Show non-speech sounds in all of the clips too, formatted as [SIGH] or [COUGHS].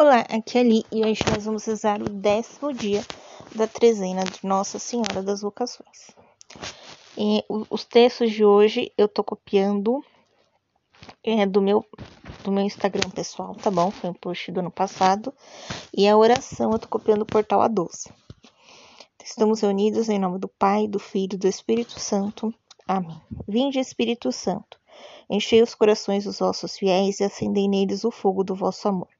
Olá, aqui é Ali e hoje nós vamos rezar o décimo dia da trezena de Nossa Senhora das Vocações. E os textos de hoje eu tô copiando é, do meu do meu Instagram pessoal, tá bom? Foi um post do ano passado. E a oração eu tô copiando o portal A12. Estamos reunidos em nome do Pai, do Filho e do Espírito Santo. Amém. Vinde, Espírito Santo, enchei os corações dos vossos fiéis e acendei neles o fogo do vosso amor.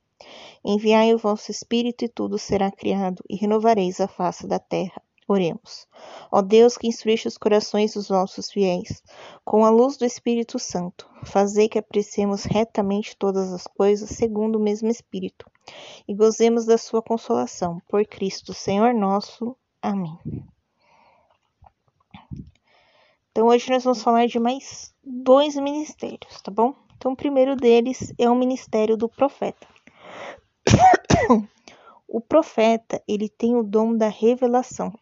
Enviai o vosso Espírito e tudo será criado, e renovareis a face da terra. Oremos. Ó Deus que instruíste os corações dos vossos fiéis, com a luz do Espírito Santo, fazei que apreciemos retamente todas as coisas segundo o mesmo Espírito, e gozemos da sua consolação. Por Cristo, Senhor nosso. Amém. Então hoje nós vamos falar de mais dois ministérios, tá bom? Então o primeiro deles é o ministério do profeta. [COUGHS] O profeta, ele tem o dom da revelação.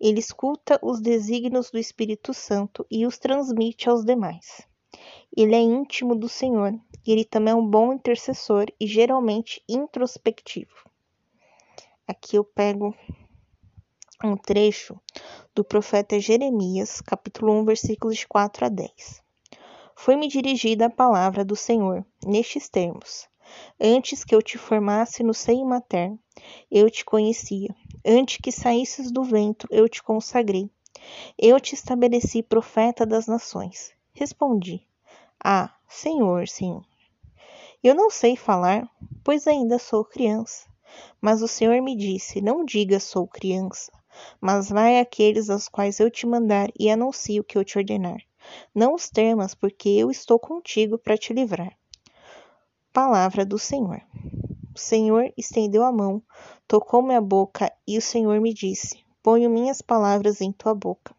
Ele escuta os desígnios do Espírito Santo e os transmite aos demais. Ele é íntimo do Senhor e ele também é um bom intercessor e geralmente introspectivo. Aqui eu pego um trecho do profeta Jeremias, capítulo 1, versículos de 4 a 10. Foi-me dirigida a palavra do Senhor nestes termos: Antes que eu te formasse no seio materno, eu te conhecia. Antes que saísses do ventre, eu te consagrei. Eu te estabeleci profeta das nações. Respondi: Ah, Senhor, Senhor. Eu não sei falar, pois ainda sou criança. Mas o Senhor me disse: Não diga sou criança, mas vai àqueles aos quais eu te mandar e anuncie o que eu te ordenar. Não os temas, porque eu estou contigo para te livrar. Palavra do Senhor. O Senhor estendeu a mão, tocou minha boca e o Senhor me disse: Ponho minhas palavras em tua boca.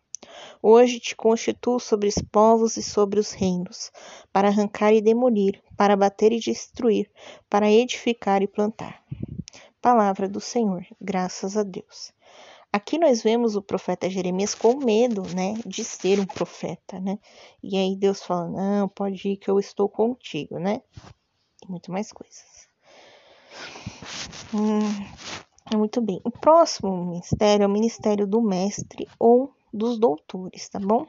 Hoje te constituo sobre os povos e sobre os reinos, para arrancar e demolir, para bater e destruir, para edificar e plantar. Palavra do Senhor, graças a Deus. Aqui nós vemos o profeta Jeremias com medo, né, de ser um profeta, né? E aí Deus fala: "Não, pode ir que eu estou contigo", né? Muito mais coisas. Hum, muito bem. O próximo ministério é o ministério do mestre ou dos doutores, tá bom?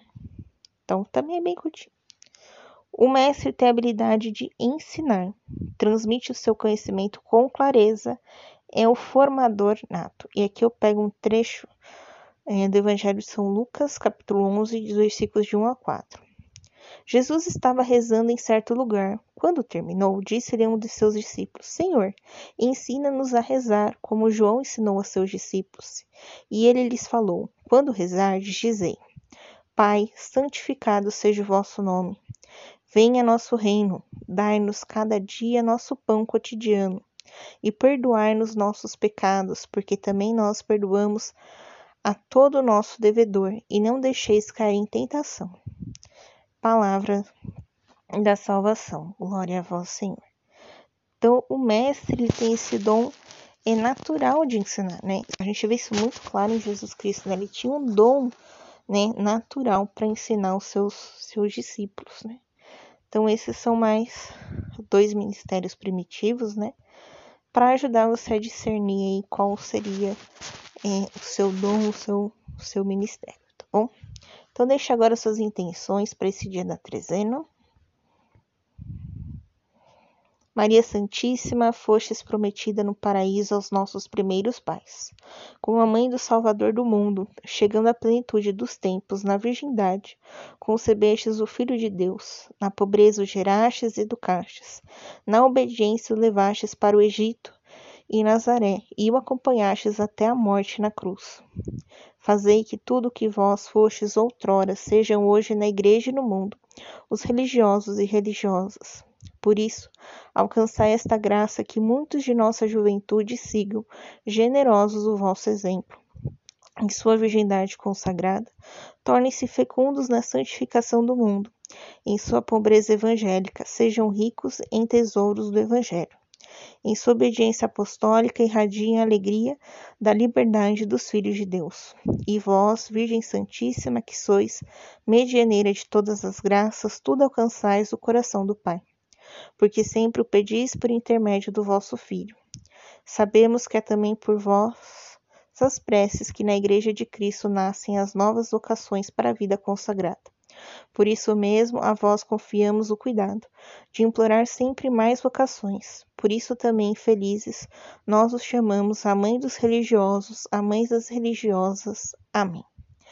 Então, também é bem curtinho. O mestre tem a habilidade de ensinar, transmite o seu conhecimento com clareza, é o formador nato. E aqui eu pego um trecho é, do Evangelho de São Lucas, capítulo 11, versículos de 1 a 4. Jesus estava rezando em certo lugar. Quando terminou, disse-lhe um de seus discípulos: Senhor, ensina-nos a rezar, como João ensinou a seus discípulos. E ele lhes falou: Quando rezardes, dizei: Pai, santificado seja o vosso nome. Venha nosso reino, dai-nos cada dia nosso pão cotidiano, e perdoai-nos nossos pecados, porque também nós perdoamos a todo o nosso devedor, e não deixeis cair em tentação palavra da salvação. Glória a vós, Senhor. Então, o mestre ele tem esse dom é natural de ensinar, né? A gente vê isso muito claro em Jesus Cristo, né? Ele tinha um dom, né, natural para ensinar os seus seus discípulos, né? Então, esses são mais dois ministérios primitivos, né? Para ajudar você a discernir aí qual seria é, o seu dom, o seu, o seu ministério, tá bom? Então, deixe agora suas intenções para esse dia da trezena. Maria Santíssima, fostes prometida no paraíso aos nossos primeiros pais. Como a mãe do Salvador do mundo, chegando à plenitude dos tempos, na virgindade, concebestes o Filho de Deus. Na pobreza o gerastes e educastes. Na obediência o levastes para o Egito e Nazaré, e o acompanhastes até a morte na cruz. Fazei que tudo que vós fostes outrora sejam hoje na igreja e no mundo, os religiosos e religiosas. Por isso, alcançai esta graça que muitos de nossa juventude sigam, generosos o vosso exemplo. Em sua virgindade consagrada, tornem-se fecundos na santificação do mundo. Em sua pobreza evangélica, sejam ricos em tesouros do Evangelho em sua obediência apostólica irradiem a alegria da liberdade dos filhos de Deus. E vós, Virgem Santíssima, que sois medianeira de todas as graças, tudo alcançais o coração do Pai. Porque sempre o pedis por intermédio do vosso Filho. Sabemos que é também por vossas preces que na Igreja de Cristo nascem as novas vocações para a vida consagrada. Por isso mesmo, a vós confiamos o cuidado de implorar sempre mais vocações. Por isso também, felizes, nós os chamamos a Mãe dos religiosos, a Mãe das religiosas. Amém.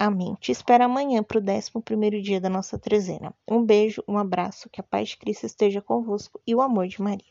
Amém. Te espero amanhã para o 11 dia da nossa trezena. Um beijo, um abraço, que a paz de Cristo esteja convosco e o amor de Maria.